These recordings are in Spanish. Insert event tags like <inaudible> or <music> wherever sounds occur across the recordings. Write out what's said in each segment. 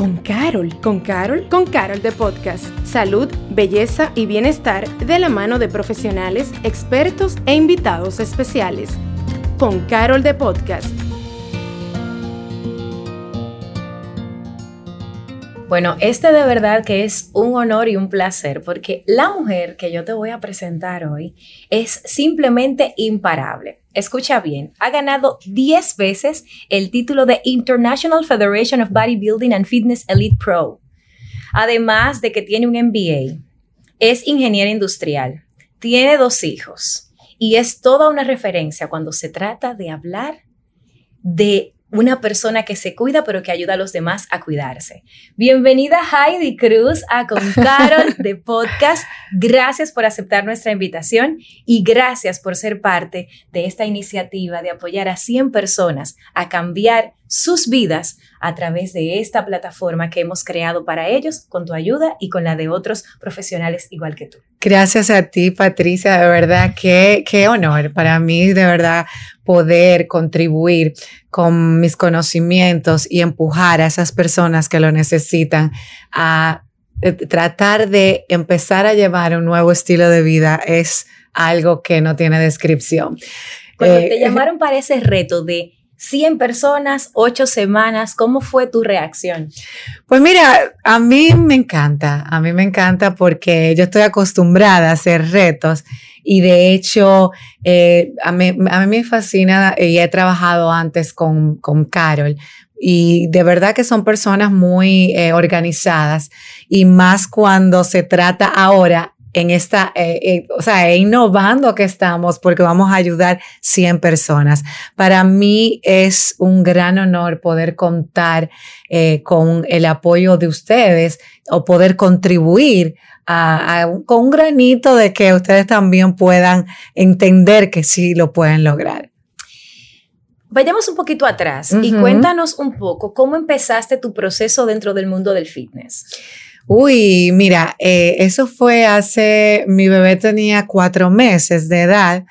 con Carol. ¿Con Carol? Con Carol de Podcast. Salud, belleza y bienestar de la mano de profesionales, expertos e invitados especiales. Con Carol de Podcast. Bueno, este de verdad que es un honor y un placer porque la mujer que yo te voy a presentar hoy es simplemente imparable. Escucha bien, ha ganado 10 veces el título de International Federation of Bodybuilding and Fitness Elite Pro. Además de que tiene un MBA, es ingeniera industrial, tiene dos hijos y es toda una referencia cuando se trata de hablar de una persona que se cuida pero que ayuda a los demás a cuidarse. Bienvenida Heidi Cruz a Con <laughs> Carol de Podcast. Gracias por aceptar nuestra invitación y gracias por ser parte de esta iniciativa de apoyar a 100 personas a cambiar sus vidas a través de esta plataforma que hemos creado para ellos con tu ayuda y con la de otros profesionales igual que tú. Gracias a ti, Patricia, de verdad, qué, qué honor para mí, de verdad, poder contribuir con mis conocimientos y empujar a esas personas que lo necesitan a eh, tratar de empezar a llevar un nuevo estilo de vida es algo que no tiene descripción. Cuando te eh, llamaron para ese reto de 100 personas, 8 semanas. ¿Cómo fue tu reacción? Pues mira, a mí me encanta, a mí me encanta porque yo estoy acostumbrada a hacer retos y de hecho eh, a, mí, me fascina y he trabajado antes con, con Carol y de verdad que son personas muy eh, organizadas y más cuando se trata ahora en esta, eh, eh, o sea, innovando que estamos porque vamos a ayudar 100 personas. Para mí es un gran honor poder contar eh, con el apoyo de ustedes o poder contribuir con un granito de que ustedes también puedan entender que sí lo pueden lograr. Vayamos un poquito atrás y cuéntanos un poco cómo empezaste tu proceso dentro del mundo del fitness. Uy, mira, eh, eso fue hace, mi bebé tenía cuatro meses de edad,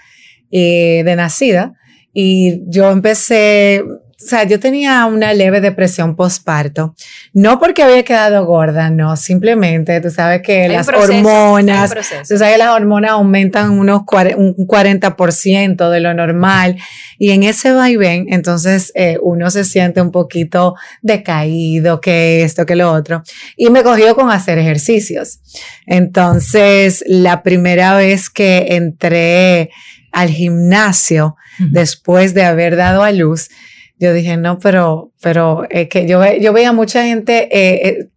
eh, de nacida, y yo empecé o sea, yo tenía una leve depresión postparto. No porque había quedado gorda, no, simplemente tú sabes que las hormonas, tú sabes que las hormonas aumentan unos un 40% de lo normal y en ese vaivén, entonces eh, uno se siente un poquito decaído, que esto, que lo otro. Y me cogió con hacer ejercicios. Entonces, la primera vez que entré al gimnasio, después de haber dado a luz, yo dije, no, pero, pero es que yo, yo veía mucha gente eh, eh,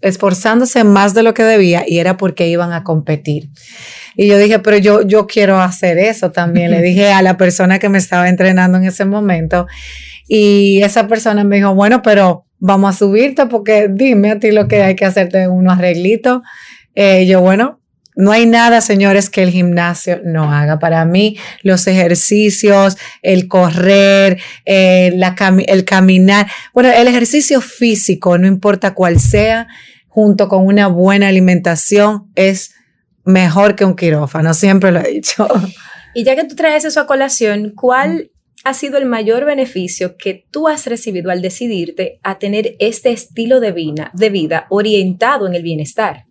esforzándose más de lo que debía y era porque iban a competir. Y yo dije, pero yo, yo quiero hacer eso también. Le dije a la persona que me estaba entrenando en ese momento y esa persona me dijo, bueno, pero vamos a subirte porque dime a ti lo que hay que hacerte unos arreglitos. Eh, yo, bueno, no hay nada, señores, que el gimnasio no haga. Para mí, los ejercicios, el correr, eh, el caminar, bueno, el ejercicio físico, no importa cuál sea, junto con una buena alimentación, es mejor que un quirófano. Siempre lo he dicho. Y ya que tú traes eso a colación, ¿cuál ha sido el mayor beneficio que tú has recibido al decidirte a tener este estilo de vida, de vida orientado en el bienestar?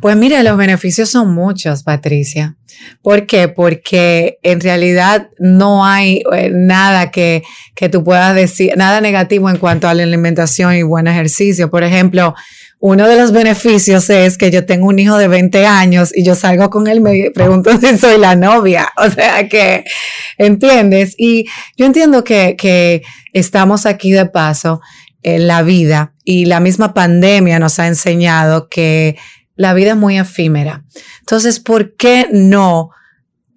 Pues mira, los beneficios son muchos, Patricia. ¿Por qué? Porque en realidad no hay eh, nada que, que tú puedas decir, nada negativo en cuanto a la alimentación y buen ejercicio. Por ejemplo, uno de los beneficios es que yo tengo un hijo de 20 años y yo salgo con él me pregunto si soy la novia. <laughs> O sea que, ¿entiendes? Y yo entiendo que, que estamos aquí de paso en la vida y la misma pandemia nos ha enseñado que la vida es muy efímera. Entonces, ¿por qué no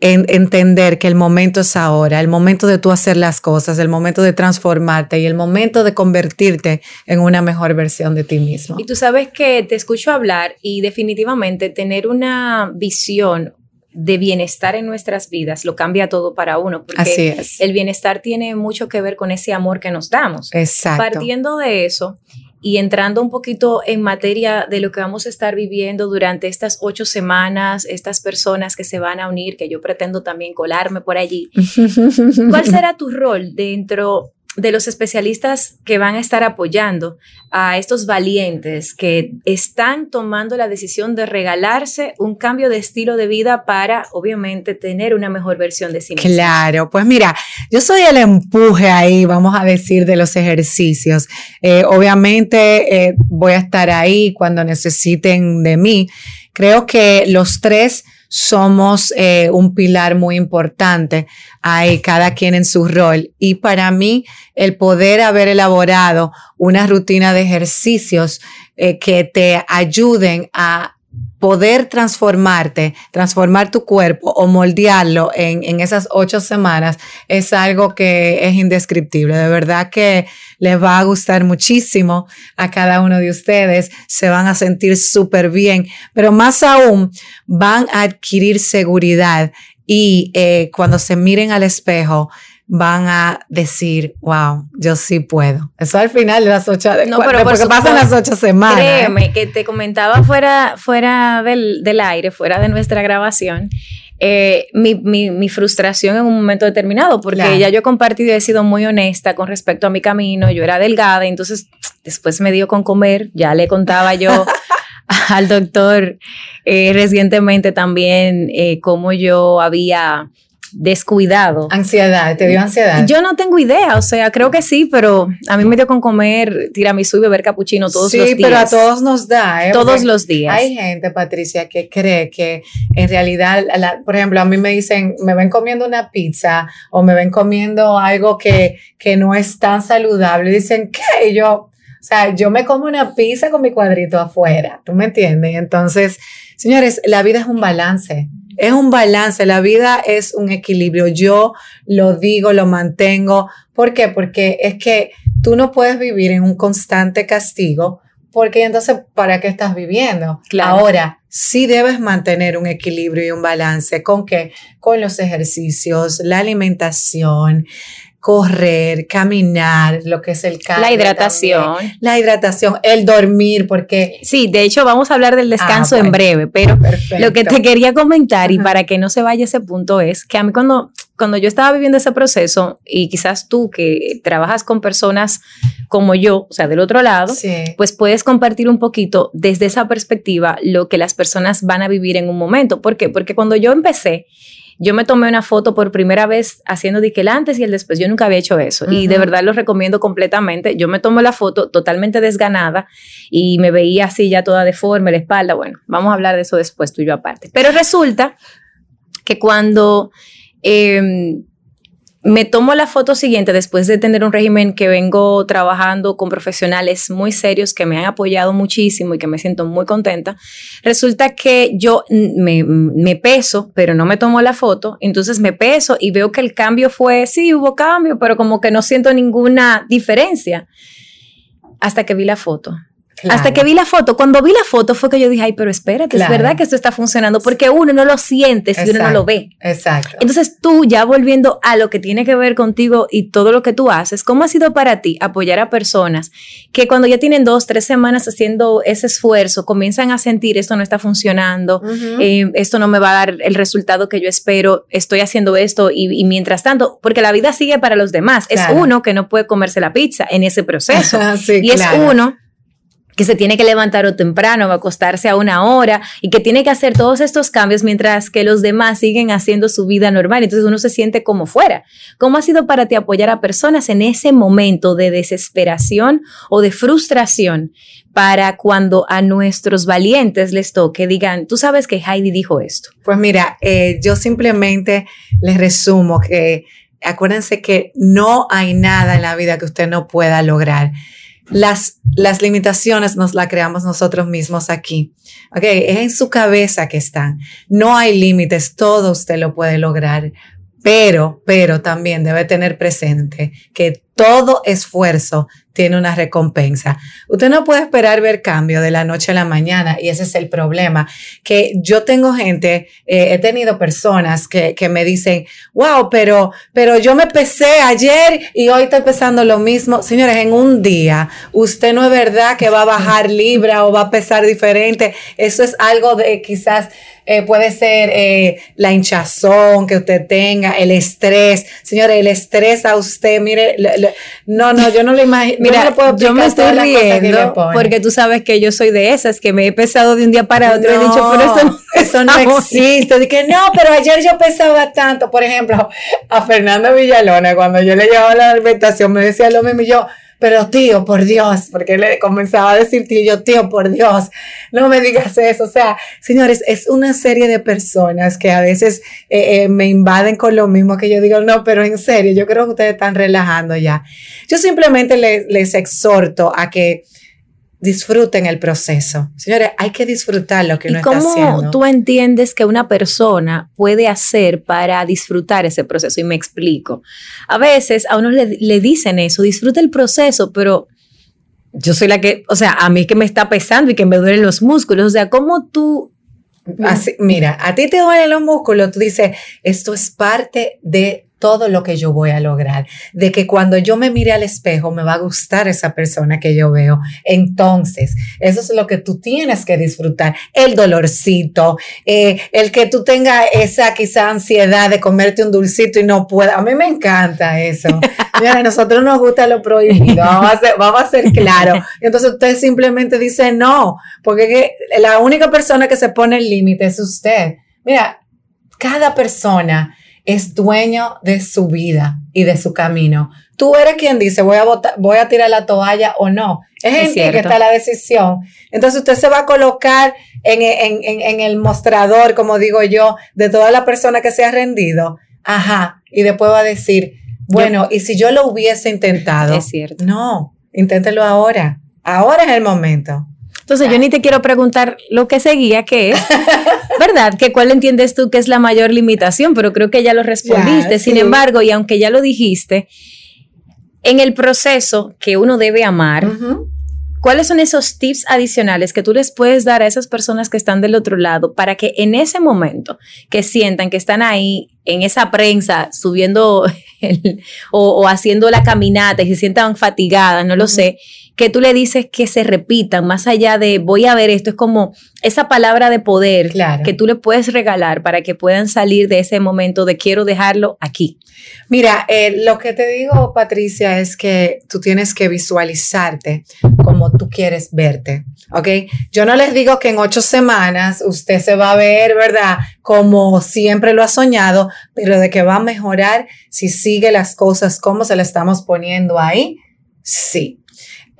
entender que el momento es ahora, el momento de tú hacer las cosas, el momento de transformarte y el momento de convertirte en una mejor versión de ti mismo? Y tú sabes que te escucho hablar y definitivamente tener una visión de bienestar en nuestras vidas lo cambia todo para uno. Porque Así es. El bienestar tiene mucho que ver con ese amor que nos damos. Exacto. Partiendo de eso, y entrando un poquito en materia de lo que vamos a estar viviendo durante estas ocho semanas, estas personas que se van a unir, que yo pretendo también colarme por allí, <laughs> ¿cuál será tu rol dentro de los especialistas que van a estar apoyando a estos valientes que están tomando la decisión de regalarse un cambio de estilo de vida para, obviamente, tener una mejor versión de sí mismo. Claro, pues mira, yo soy el empuje ahí, vamos a decir, de los ejercicios. Eh, obviamente eh, voy a estar ahí cuando necesiten de mí. Creo que los tres somos eh, un pilar muy importante. Hay cada quien en su rol. Y para mí, el poder haber elaborado una rutina de ejercicios eh, que te ayuden a poder transformarte, transformar tu cuerpo o moldearlo en, en, esas ocho semanas es algo que es indescriptible. De verdad que les va a gustar muchísimo a cada uno de ustedes, se van a sentir súper bien, pero más aún van a adquirir seguridad y eh, cuando se miren al espejo, van a decir, wow, yo sí puedo. Eso al final de las ocho, no, pero porque pasan las ocho semanas. Créeme, que te comentaba fuera, fuera del, del aire, fuera de nuestra grabación, eh, mi, mi, mi, frustración en un momento determinado, porque ya yo he compartido y he sido muy honesta con respecto a mi camino, yo era delgada, entonces después me dio con comer, ya le contaba yo <laughs> al doctor eh, recientemente también eh, cómo yo había descuidado. Ansiedad, ¿te dio ansiedad? Yo no tengo idea, o sea, creo que sí, pero a mí me dio con comer tiramisú y beber capuchino todos los días. Sí, pero a todos nos da, ¿eh? Todos los días. Hay gente, Patricia, que cree que en realidad, por ejemplo, a mí me dicen, me ven comiendo una pizza o me ven comiendo algo que, que no es tan saludable. Dicen, ¿qué? yo, o sea, yo me como una pizza con mi cuadrito afuera, ¿tú me entiendes? Entonces, señores, la vida es un balance. Es un balance, la vida es un equilibrio. Yo lo digo, lo mantengo. ¿Por qué? Porque es que tú no puedes vivir en un constante castigo, porque entonces, ¿para qué estás viviendo? Ahora, sí debes mantener un equilibrio y un balance. ¿Con qué? Con los ejercicios, la alimentación, correr, caminar, lo que es el cardio. La hidratación. La hidratación, el dormir, porque... Sí, de hecho vamos a hablar del descanso ah, en breve, pero lo que te quería comentar y para que no se vaya ese punto es que a mí cuando, cuando yo estaba viviendo ese proceso y quizás tú que trabajas con personas como yo, o sea, del otro lado, pues puedes compartir un poquito desde esa perspectiva lo que las personas van a vivir en un momento. ¿Por qué? Porque cuando yo empecé, yo me tomé una foto por primera vez haciendo de que el antes y el después. Yo nunca había hecho eso y de verdad lo recomiendo completamente. Yo me tomo la foto totalmente desganada y me veía así ya toda deforme, la espalda. Bueno, vamos a hablar de eso después, tú y yo aparte. Pero resulta que cuando em, me tomo la foto siguiente después de tener un régimen que vengo trabajando con profesionales muy serios que me han apoyado muchísimo y que me siento muy contenta. Resulta que yo me, me, peso, pero no me tomo la foto. Entonces me peso y veo que el cambio fue, sí, hubo cambio, pero como que no siento ninguna diferencia hasta que vi la foto. Hasta que vi la foto. Cuando vi la foto fue que yo dije, ay, pero espérate, es verdad que esto está funcionando porque uno no lo siente si uno no lo ve. Exacto. Entonces tú, ya volviendo a lo que tiene que ver contigo y todo lo que tú haces, ¿cómo ha sido para ti apoyar a personas que cuando ya tienen dos, tres semanas haciendo ese esfuerzo, comienzan a sentir esto no está funcionando, eh, esto no me va a dar el resultado que yo espero, estoy haciendo esto y, mientras tanto, porque la vida sigue para los demás. Es uno que no puede comerse la pizza en ese proceso. <laughs> y es uno que se tiene que levantar o temprano, a acostarse a una hora y que tiene que hacer todos estos cambios mientras que los demás siguen haciendo su vida normal. Entonces uno se siente como fuera. ¿Cómo ha sido para ti apoyar a personas en ese momento de desesperación o de frustración para cuando a nuestros valientes les toque, digan, tú sabes que Heidi dijo esto? Pues mira, eh, yo simplemente les resumo que acuérdense que no hay nada en la vida que usted no pueda lograr las, las limitaciones nos las creamos nosotros mismos aquí. Ok, es en su cabeza que están. No hay límites, todo usted lo puede lograr. Pero, pero también debe tener presente que todo esfuerzo tiene una recompensa. Usted no puede esperar ver cambio de la noche a la mañana y ese es el problema. Que yo tengo gente, eh, he tenido personas que, que, me dicen, wow, pero, pero yo me pesé ayer y hoy estoy pesando lo mismo. Señores, en un día, usted no es verdad que va a bajar <laughs> libra o va a pesar diferente. Eso es algo de quizás eh, puede ser eh, la hinchazón que usted tenga, el estrés. Señores, el estrés a usted, mire, no, no, yo no lo imagino. Mira, yo me estoy riendo porque tú sabes que yo soy de esas, que me he pesado de un día para otro y he dicho, por eso no, eso no <laughs> existe. Dije, no, pero ayer yo pesaba tanto. Por ejemplo, a Fernando Villalona, cuando yo le llevaba la alimentación, me decía lo mismo y yo, pero tío, por Dios, porque le comenzaba a decir tío, yo, tío, por Dios, no me digas eso. O sea, señores, es una serie de personas que a veces eh, eh, me invaden con lo mismo que yo digo, no, pero en serio, yo creo que ustedes están relajando ya. Yo simplemente les, les exhorto a que disfruten el proceso. Señores, hay que disfrutar lo que uno está haciendo. ¿Cómo tú entiendes que una persona puede hacer para disfrutar ese proceso? Y me explico. A veces a uno le, dicen eso, disfruta el proceso, pero yo soy la que, o sea, a mí que me está pesando y que me duelen los músculos. O sea, ¿cómo tú Así, mira, a ti te duelen los músculos, tú dices, esto es parte de todo lo que yo voy a lograr, de que cuando yo me mire al espejo me va a gustar esa persona que yo veo. Entonces, eso es lo que tú tienes que disfrutar, el dolorcito, eh, el que tú tengas esa quizá ansiedad de comerte un dulcito y no pueda. A mí me encanta eso. <laughs> Mira, a nosotros nos gusta lo prohibido, vamos a ser, vamos a ser claro. Entonces usted simplemente dice no, porque la única persona que se pone el límite es usted. Mira, cada persona es dueño de su vida y de su camino. Tú eres quien dice, voy a, voy a tirar la toalla o no. Es, en ti que está la decisión. Entonces usted se va a colocar en, en, en, el mostrador, como digo yo, de toda la persona que se ha rendido. Ajá. Y después va a decir, bueno, y si yo lo hubiese intentado. Es cierto. No, inténtelo ahora. Ahora es el momento. Entonces yo ni te quiero preguntar lo que seguía, que es, <laughs> ¿verdad? Que cuál entiendes tú que es la mayor limitación, pero creo que ya lo respondiste. Sin embargo, y aunque ya lo dijiste, en el proceso que uno debe amar, ¿cuáles son esos tips adicionales que tú les puedes dar a esas personas que están del otro lado para que en ese momento que sientan que están ahí en esa prensa subiendo o, haciendo la caminata y se sientan fatigadas, no lo sé, que tú le dices que se repitan, más allá de voy a ver esto, es como esa palabra de poder que tú le puedes regalar para que puedan salir de ese momento de quiero dejarlo aquí. Mira, eh, lo que te digo, Patricia, es que tú tienes que visualizarte como tú quieres verte, ¿ok? Yo no les digo que en ocho semanas usted se va a ver, ¿verdad? Como siempre lo ha soñado, pero de que va a mejorar si sigue las cosas como se le estamos poniendo ahí, sí.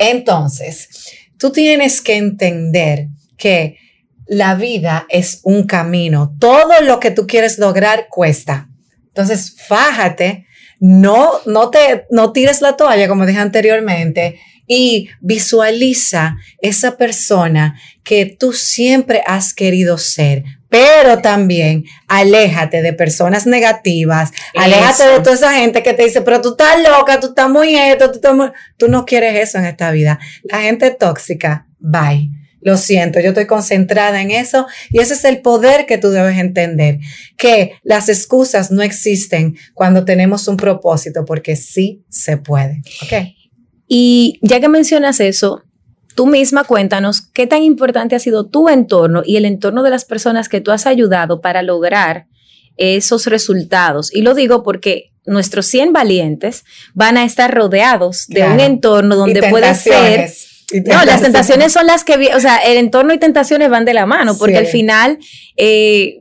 Entonces, tú tienes que entender que la vida es un camino. Todo lo que tú quieres lograr cuesta. Entonces, fájate, no, no te, no tires la toalla, como dije anteriormente, y visualiza esa persona que tú siempre has querido ser pero también aléjate de personas negativas, aléjate de toda esa gente que te dice, pero tú estás loca, tú estás muy esto, tú, estás muy... tú no quieres eso en esta vida. La gente tóxica, bye. Lo siento, yo estoy concentrada en eso y ese es el poder que tú debes entender, que las excusas no existen cuando tenemos un propósito porque sí se puede. ¿Ok? Y ya que mencionas eso, tú misma cuéntanos qué tan importante ha sido tu entorno y el entorno de las personas que tú has ayudado para lograr esos resultados. Y lo digo porque nuestros 100 valientes van a estar rodeados de un entorno donde puede ser... No, las tentaciones. son las que, o sea, el entorno y tentaciones van de la mano, porque al final eh,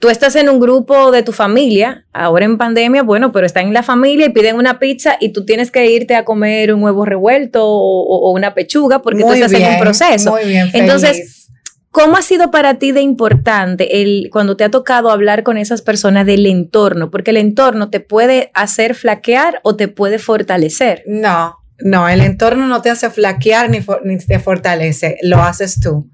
tú estás en un grupo de tu familia, ahora en pandemia, bueno, pero están en la familia y piden una pizza y tú tienes que irte a comer un huevo revuelto o, una pechuga porque tú estás en un proceso. Muy bien, Entonces, ¿cómo ha sido para ti de importante el cuando te ha tocado hablar con esas personas del entorno? Porque el entorno te puede hacer flaquear o te puede fortalecer. No, no, el entorno no te hace flaquear ni, ni te fortalece, lo haces tú.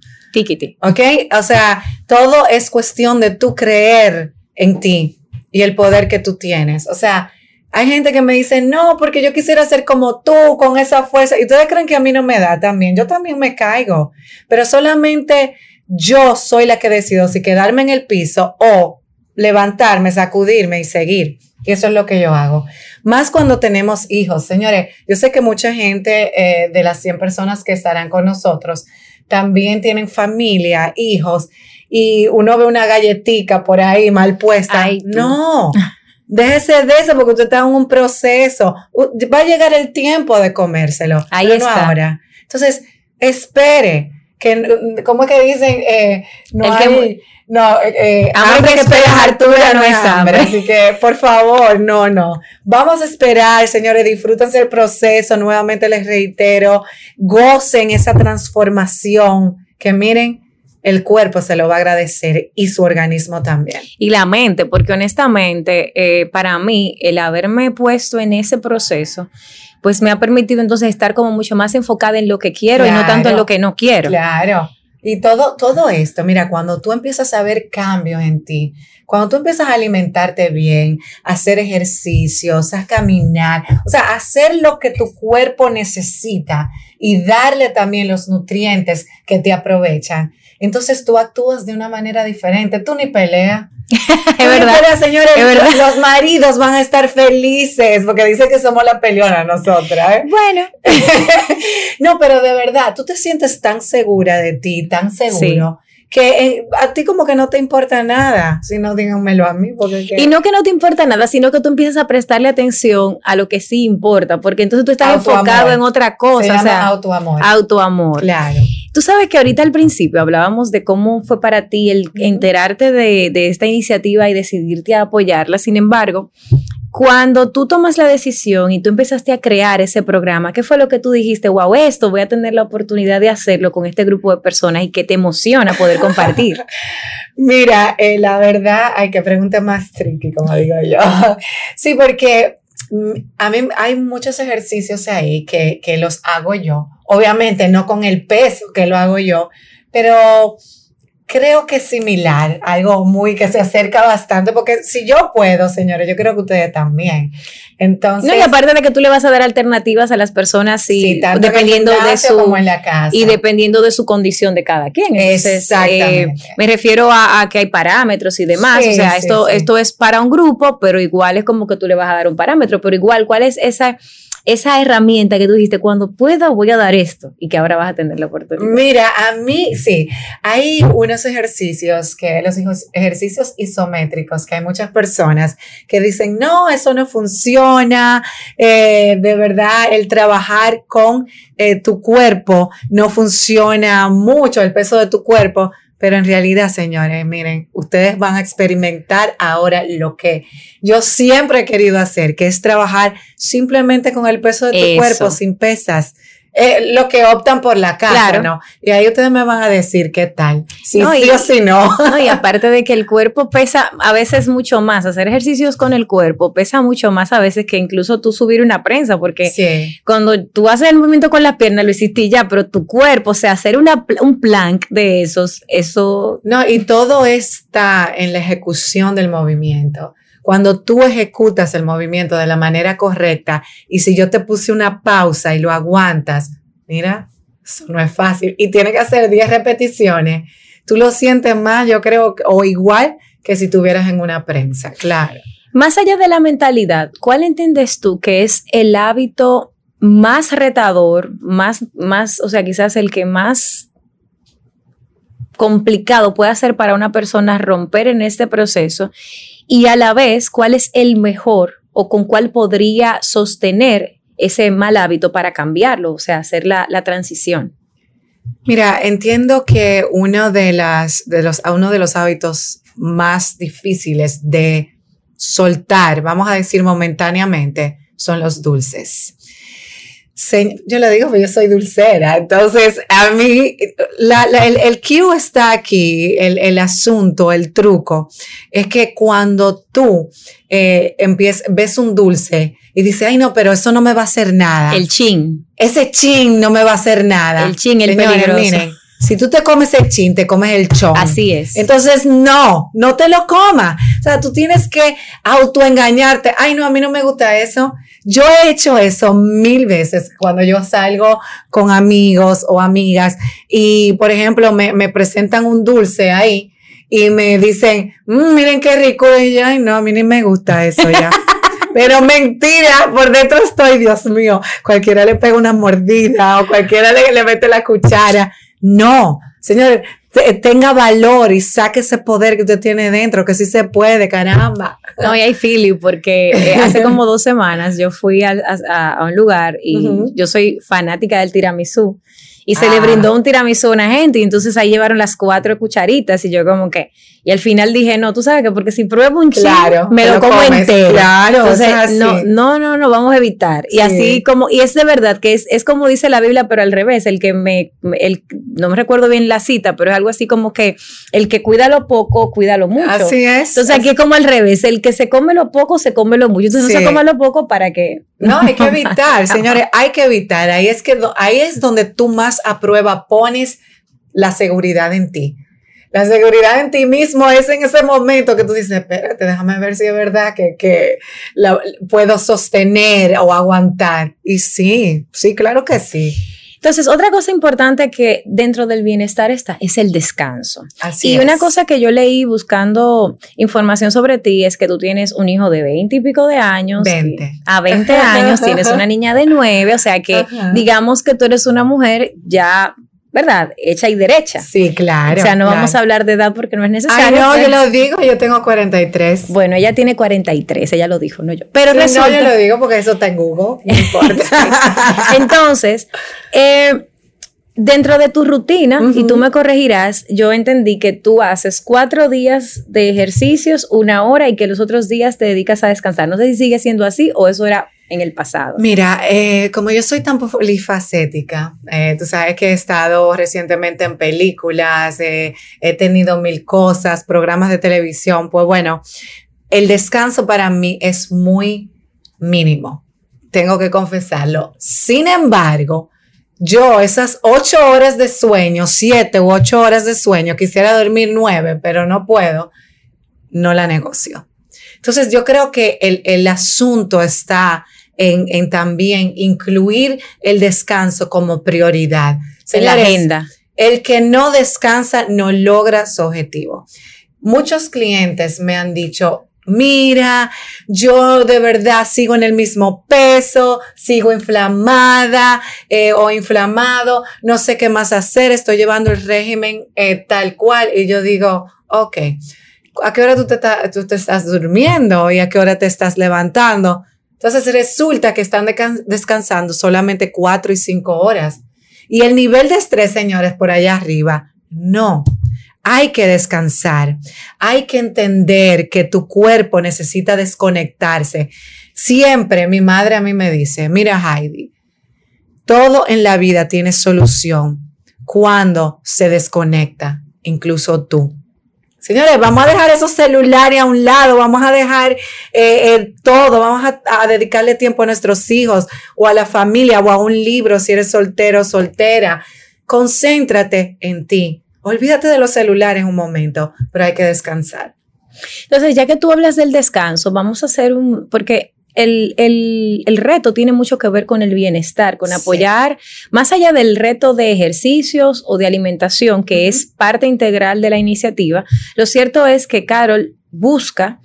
¿Ok? O sea, todo es cuestión de tú creer en ti y el poder que tú tienes. O sea, hay gente que me dice, no, porque yo quisiera ser como tú, con esa fuerza. Y ustedes creen que a mí no me da también. Yo también me caigo. Pero solamente yo soy la que decido si quedarme en el piso o levantarme, sacudirme y seguir. Y eso es lo que yo hago. Más cuando tenemos hijos. Señores, yo sé que mucha gente eh, de las 100 personas que estarán con nosotros también tienen familia, hijos, y uno ve una galletica por ahí mal puesta. Ay, no. Déjese de eso porque usted está en un proceso. Va a llegar el tiempo de comérselo. Ahí pero no está. ahora. Entonces, espere. Que, ¿Cómo es que dicen? Eh, no El que- hay. no, eh, eh, Hambre que espera hartura no es hambre. Así que, por favor, no, no. Vamos a esperar, señores. Disfrútense el proceso. Nuevamente les reitero. Gocen esa transformación. Que miren, el cuerpo se lo va a agradecer y su organismo también. Y la mente, porque honestamente, eh, para mí, el haberme puesto en ese proceso, pues me ha permitido entonces estar como mucho más enfocada en lo que quiero y no tanto en lo que no quiero. Claro. Y todo, todo esto, mira, cuando tú empiezas a ver cambios en ti, cuando tú empiezas a alimentarte bien, a hacer ejercicios, a caminar, o sea, hacer lo que tu cuerpo necesita y darle también los nutrientes que te aprovechan, entonces tú actúas de una manera diferente. Tú ni peleas. <laughs> Es verdad. Pero, señores, es verdad. los maridos van a estar felices porque dicen que somos la peleona nosotras. ¿eh? Bueno, <laughs> No, pero de verdad, tú te sientes tan segura de ti, tan seguro, que eh, a ti como que no te importa nada. Si no, díganmelo a mí. Porque que- y no que no te importa nada, sino que tú empiezas a prestarle atención a lo que sí importa, porque entonces tú estás enfocado en otra se cosa, o llama sea, autoamor. autoamor. Claro. Tú sabes que ahorita al principio hablábamos de cómo fue para ti el enterarte de, de esta iniciativa y decidirte a apoyarla. Sin embargo, cuando tú tomas la decisión y tú empezaste a crear ese programa, ¿qué fue lo que tú dijiste? Wow, esto voy a tener la oportunidad de hacerlo con este grupo de personas y que te emociona poder compartir. <laughs> Mira, eh, la verdad, hay que preguntar más tricky, como digo yo. <laughs> sí, porque a mí hay muchos ejercicios ahí que, que los hago yo. Obviamente no con el peso que lo hago yo, pero creo que es similar, algo muy que se acerca bastante, porque si yo puedo, señores, yo creo que ustedes también. Entonces, No, y aparte de que tú le vas a dar alternativas a las personas, sí, sí, tanto en el dependiendo de su como en la casa. y dependiendo de su condición de cada quien. Entonces, eh, Exactamente. me refiero a, a que hay parámetros y demás. Sí, o sea, sí, esto, esto es para un grupo, pero igual es como que tú le vas a dar un parámetro. Pero igual, ¿cuál es esa, esa herramienta que tú dijiste? Cuando pueda, voy a dar esto y que ahora vas a tener la oportunidad. Mira, a mí sí, hay unos ejercicios que, los ejercicios isométricos, que hay muchas personas que dicen, no, eso no funciona, eh, de verdad, el trabajar con eh, tu cuerpo no funciona mucho, el peso de tu cuerpo, pero en realidad, señores, miren, ustedes van a experimentar ahora lo que yo siempre he querido hacer, que es trabajar simplemente con el peso de tu Eso. cuerpo, sin pesas. Eh, lo que optan por la casa, Claro. ¿no? Y ahí ustedes me van a decir qué tal, si No, sí y- o si no. No, y <laughs> <laughs> aparte de que el cuerpo pesa a veces mucho más, hacer ejercicios con el cuerpo pesa mucho más a veces que incluso tú subir una prensa, porque Sí. cuando tú haces el movimiento con las piernas, lo hiciste ya, pero tu cuerpo, o sea, hacer una, un plank de esos, eso No, y todo está en la ejecución del movimiento. Cuando tú ejecutas el movimiento de la manera correcta y si yo te puse una pausa y lo aguantas, mira, eso no es fácil. Y tiene que hacer 10 repeticiones. Tú lo sientes más, yo creo, o igual que si estuvieras en una prensa, claro. Más allá de la mentalidad, ¿cuál entiendes tú que es el hábito más retador, más, más, o sea, quizás el que más complicado puede ser para una persona romper en este proceso? Y a la vez, ¿cuál es el mejor o con cuál podría sostener ese mal hábito para cambiarlo, o sea, hacer la, la transición? Mira, entiendo que uno de, las, de los, uno de los hábitos más difíciles de soltar, vamos a decir momentáneamente, son los dulces. Se- yo le digo que yo soy dulcera, entonces a mí la- la- el, el cue está aquí, el, el asunto, el truco, es que cuando tú eh, ves un dulce y dices, ay no, pero eso no me va a hacer nada El chin, ese chin no me va a hacer nada. el chin, el Señores, peligroso. miren, si tú te comes el chin, te comes el chon. Así es. Entonces, no, no te lo comas. O sea, tú tienes que autoengañarte. Ay, no, a mí no me gusta eso. Yo he hecho eso mil veces cuando yo salgo con amigos o amigas y, por ejemplo, me, me presentan un dulce ahí y me dicen, "Mm, miren qué rico. Y yo, ay, no, a mí ni me gusta eso ya. <laughs> Pero mentira, por dentro estoy, Dios mío, cualquiera le pega una mordida o cualquiera le, le mete la cuchara. No, señores, tenga valor y saque ese poder que usted tiene dentro, que sí se puede, caramba. No, y hay feeling, porque eh, hace como <laughs> dos semanas yo fui a, un lugar y yo soy fanática del tiramisú y se le ah. brindó un tiramisú a una gente y entonces ahí llevaron las cuatro cucharitas y yo como que, y al final dije, no, tú sabes que porque si pruebo un claro, me lo, como entero. Claro, entonces, no, no, no, no, vamos a evitar. Y así como, y es de verdad que es, es como dice la Biblia, pero al revés, el que me, el, no me recuerdo bien la cita, pero es algo así como que el que cuida lo poco, cuida lo mucho. Así es. Entonces aquí es como al revés, el que se come lo poco, se come lo mucho. Entonces no se come lo poco para que... No, hay que <laughs> evitar, señores, hay que evitar. Ahí es que, ahí es donde tú más aprueba pones la seguridad en ti. La seguridad en ti mismo es en ese momento que tú dices, espérate, déjame ver si es verdad que, que la, puedo sostener o aguantar. Y sí, sí, claro que sí. Entonces, otra cosa importante que dentro del bienestar está es el descanso. Así y una cosa que yo leí buscando información sobre ti es que tú tienes un hijo de 20 y pico de años. 20. A 20 años tienes una <laughs> niña de 9, o sea que digamos que tú eres una mujer ya ¿verdad? Hecha y derecha. Sí, claro. O sea, no vamos a hablar de edad porque no es necesario. Ah, no, yo lo digo, yo tengo 43. Bueno, ella tiene 43, ella lo dijo, no yo. Pero sí, No, yo lo digo porque eso está en Google, no importa. <laughs> Entonces, eh, dentro de tu rutina, y tú me corregirás, yo entendí que tú haces cuatro días de ejercicios, una hora, y que los otros días te dedicas a descansar. No sé si sigue siendo así o eso era en el pasado? Mira, eh, como yo soy tan polifacética, eh, tú sabes que he estado recientemente en películas, eh, he tenido mil cosas, programas de televisión, pues bueno, el descanso para mí es muy mínimo, tengo que confesarlo. Sin embargo, yo esas ocho horas de sueño, siete u ocho horas de sueño, quisiera dormir nueve, pero no puedo, no la negocio. Entonces yo creo que el, el asunto está en, también incluir el descanso como prioridad. en la agenda. El que no descansa no logra su objetivo. Muchos clientes me han dicho, mira, yo de verdad sigo en el mismo peso, sigo inflamada eh, o inflamado, no sé qué más hacer, estoy llevando el régimen eh, tal cual. Y yo digo, ok, ¿a qué hora tú te, tú te estás durmiendo y a qué hora te estás levantando? Entonces resulta que están descansando solamente cuatro y cinco horas. Y el nivel de estrés, señores, por allá arriba, no. Hay que descansar. Hay que entender que tu cuerpo necesita desconectarse. Siempre mi madre a mí me dice, mira Heidi, todo en la vida tiene solución cuando se desconecta, incluso tú. Señores, vamos a dejar esos celulares a un lado, vamos a dejar eh, eh, todo, vamos a, dedicarle tiempo a nuestros hijos o a la familia o a un libro si eres soltero o soltera. Concéntrate en ti. Olvídate de los celulares un momento, pero hay que descansar. Entonces, ya que tú hablas del descanso, vamos a hacer un, porque el, reto tiene mucho que ver con el bienestar, con apoyar, más allá del reto de ejercicios o de alimentación, que es parte integral de la iniciativa, lo cierto es que Carol busca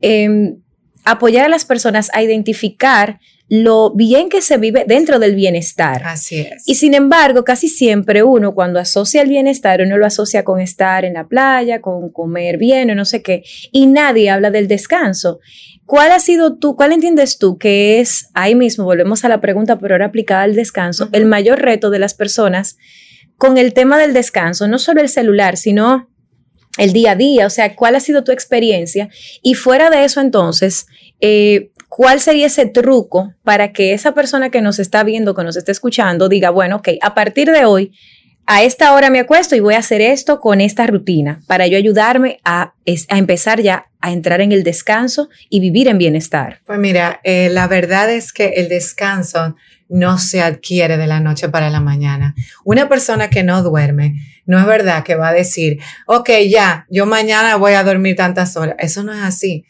em, apoyar a las personas a identificar lo bien que se vive dentro del bienestar. Así es. Y sin embargo, casi siempre uno cuando asocia el bienestar, uno lo asocia con estar en la playa, con comer bien o no sé qué, y nadie habla del descanso. ¿Cuál ha sido tú, cuál entiendes tú que es, ahí mismo volvemos a la pregunta, pero ahora aplicada al descanso, el mayor reto de las personas con el tema del descanso, no solo el celular, sino el día a día, o sea, cuál ha sido tu experiencia y fuera de eso entonces, eh, ¿cuál sería ese truco para que esa persona que nos está viendo, que nos está escuchando, diga, bueno, ok, a partir de hoy, a esta hora me acuesto y voy a hacer esto con esta rutina para yo ayudarme a, empezar ya a entrar en el descanso y vivir en bienestar? Pues mira, eh, la verdad es que el descanso no se adquiere de la noche para la mañana. Una persona que no duerme, no es verdad que va a decir, ok, ya, yo mañana voy a dormir tantas horas. Eso no es así.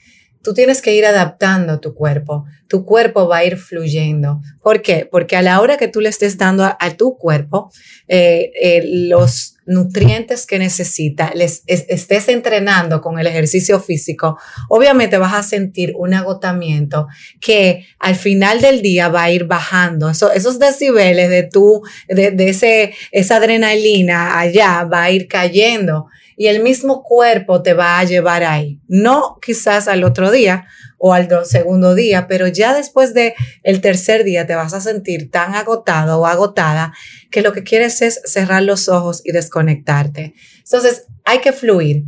Tú tienes que ir adaptando tu cuerpo. Tu cuerpo va a ir fluyendo. ¿Por qué? Porque a la hora que tú le estés dando a, tu cuerpo eh, eh, los nutrientes que necesita, les estés entrenando con el ejercicio físico, obviamente vas a sentir un agotamiento que al final del día va a ir bajando. esos decibeles de tu, de, de ese, esa adrenalina allá va a ir cayendo y el mismo cuerpo te va a llevar ahí. No quizás al otro día o al segundo día, pero ya después de el tercer día te vas a sentir tan agotado o agotada que lo que quieres es cerrar los ojos y desconectarte. Entonces, hay que fluir.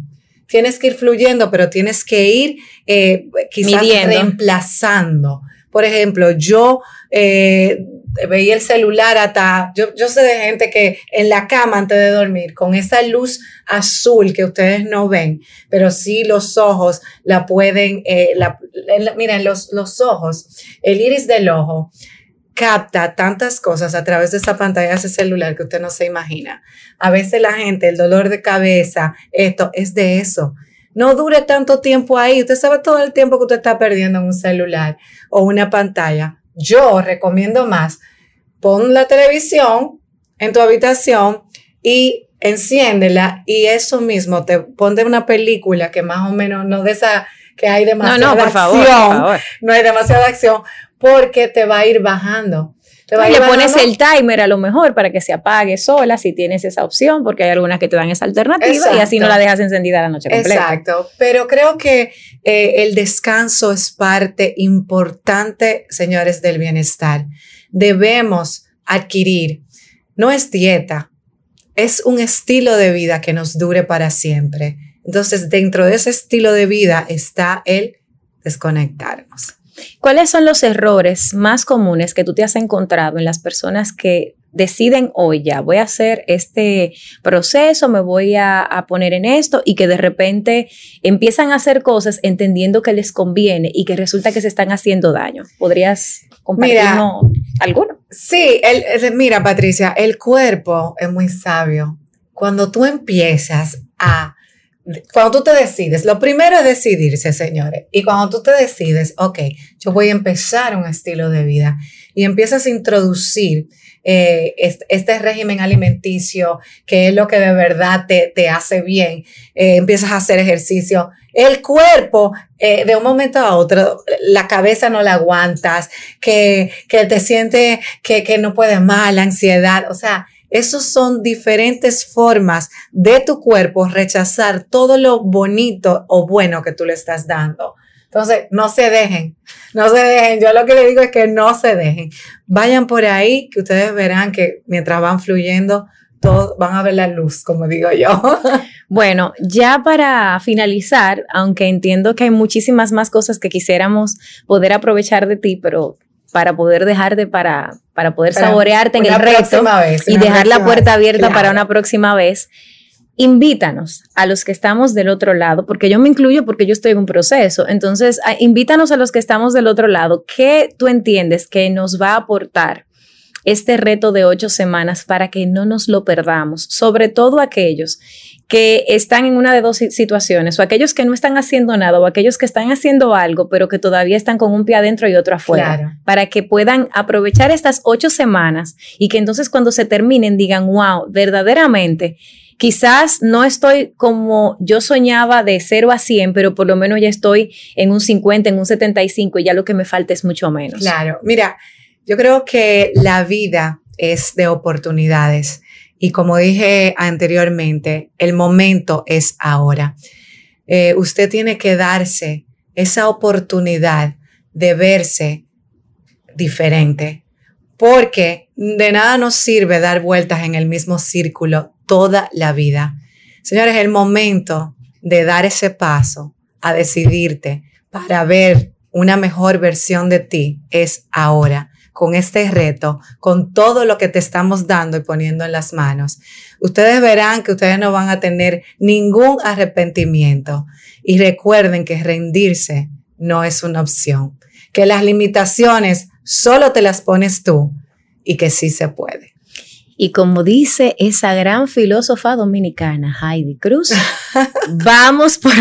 Tienes que ir fluyendo, pero tienes que ir eh, quizás reemplazando. Por ejemplo, yo eh, veía el celular hasta, yo, sé de gente que en la cama antes de dormir, con esa luz azul que ustedes no ven, pero sí los ojos la pueden, eh, miren, los, los ojos, el iris del ojo capta tantas cosas a través de esa pantalla de ese celular que usted no se imagina. A veces la gente, el dolor de cabeza, esto es de eso. No dure tanto tiempo ahí. Usted sabe todo el tiempo que usted está perdiendo en un celular o una pantalla yo recomiendo más, pon la televisión en tu habitación y enciéndela y eso mismo, te ponte una película que más o menos no de esa que hay demasiada no, no, por favor, no hay demasiada acción, porque te va a ir bajando. Te va le pones el timer a lo mejor para que se apague sola si tienes esa opción, porque hay algunas que te dan esa alternativa y así no la dejas encendida la noche completa. Exacto, pero creo que eh, el descanso es parte importante, señores, del bienestar. Debemos adquirir, no es dieta, es un estilo de vida que nos dure para siempre. Entonces, dentro de ese estilo de vida está el desconectarnos. ¿Cuáles son los errores más comunes que tú te has encontrado en las personas que deciden hoy ya, voy a hacer este proceso, me voy a, poner en esto y que de repente empiezan a hacer cosas entendiendo que les conviene y que resulta que se están haciendo daño? ¿Podrías compartirnos alguno? Sí, mira Patricia, el cuerpo es muy sabio. Cuando tú empiezas a cuando tú te decides, lo primero es decidirse, señores. Y cuando tú te decides, ok, yo voy a empezar un estilo de vida. Y empiezas a introducir eh, este, régimen alimenticio, que es lo que de verdad te, hace bien, eh, empiezas a hacer ejercicio, el cuerpo, eh, de un momento a otro, la cabeza no la aguantas, que, que te sientes que, que no puedes más, la ansiedad, o sea, esos son diferentes formas de tu cuerpo rechazar todo lo bonito o bueno que tú le estás dando. Entonces, no se dejen, no se dejen. Yo lo que le digo es que no se dejen. Vayan por ahí, que ustedes verán que mientras van fluyendo, van a ver la luz, como digo yo. <laughs> Bueno, ya para finalizar, aunque entiendo que hay muchísimas más cosas que quisiéramos poder aprovechar de ti, pero para poder dejarte para, para poder saborearte en el reto y dejar la puerta abierta para una próxima vez. Invítanos a los que estamos del otro lado, porque yo me incluyo porque yo estoy en un proceso. Entonces, invítanos a los que estamos del otro lado. ¿Qué tú entiendes que nos va a aportar este reto de ocho semanas para que no nos lo perdamos? Sobre todo aquellos que están en una de dos situaciones, o aquellos que no están haciendo nada, o aquellos que están haciendo algo, pero que todavía están con un pie adentro y otro afuera, para que puedan aprovechar estas ocho semanas y que entonces cuando se terminen digan, wow, verdaderamente, quizás no estoy como yo soñaba de 0 a 100, pero por lo menos ya estoy en un 50, en un 75 y ya lo que me falta es mucho menos. Claro, mira, yo creo que la vida es de oportunidades y como dije anteriormente, el momento es ahora. Eh, usted tiene que darse esa oportunidad de verse diferente, porque de nada nos sirve dar vueltas en el mismo círculo toda la vida. Señores, el momento de dar ese paso a decidirte para ver una mejor versión de ti es ahora con este reto, con todo lo que te estamos dando y poniendo en las manos, ustedes verán que ustedes no van a tener ningún arrepentimiento. Y recuerden que rendirse no es una opción, que las limitaciones solo te las pones tú y que sí se puede. Y como dice esa gran filósofa dominicana, Heidi Cruz, <laughs> vamos por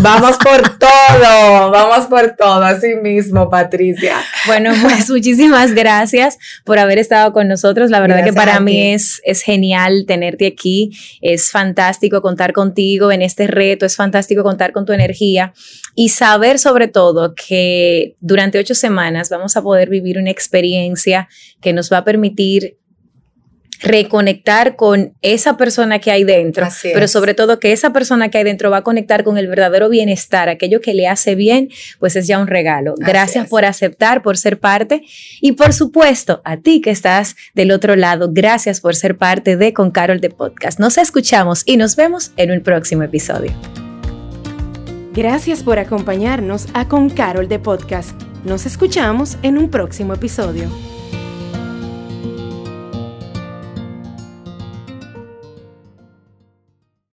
Vamos por todo, vamos por todo, así mismo, Patricia. Bueno, pues muchísimas gracias por haber estado con nosotros. La verdad que para mí es, es genial tenerte aquí. Es fantástico contar contigo en este reto, es fantástico contar con tu energía y saber sobre todo que durante ocho semanas vamos a poder vivir una experiencia que nos va a permitir reconectar con esa persona que hay dentro, pero sobre todo que esa persona que hay dentro va a conectar con el verdadero bienestar, aquello que le hace bien, pues es ya un regalo. Gracias por aceptar, por ser parte y por supuesto a ti que estás del otro lado, gracias por ser parte de Con Carol de Podcast. Nos escuchamos y nos vemos en un próximo episodio. Gracias por acompañarnos a Con Carol de Podcast. Nos escuchamos en un próximo episodio.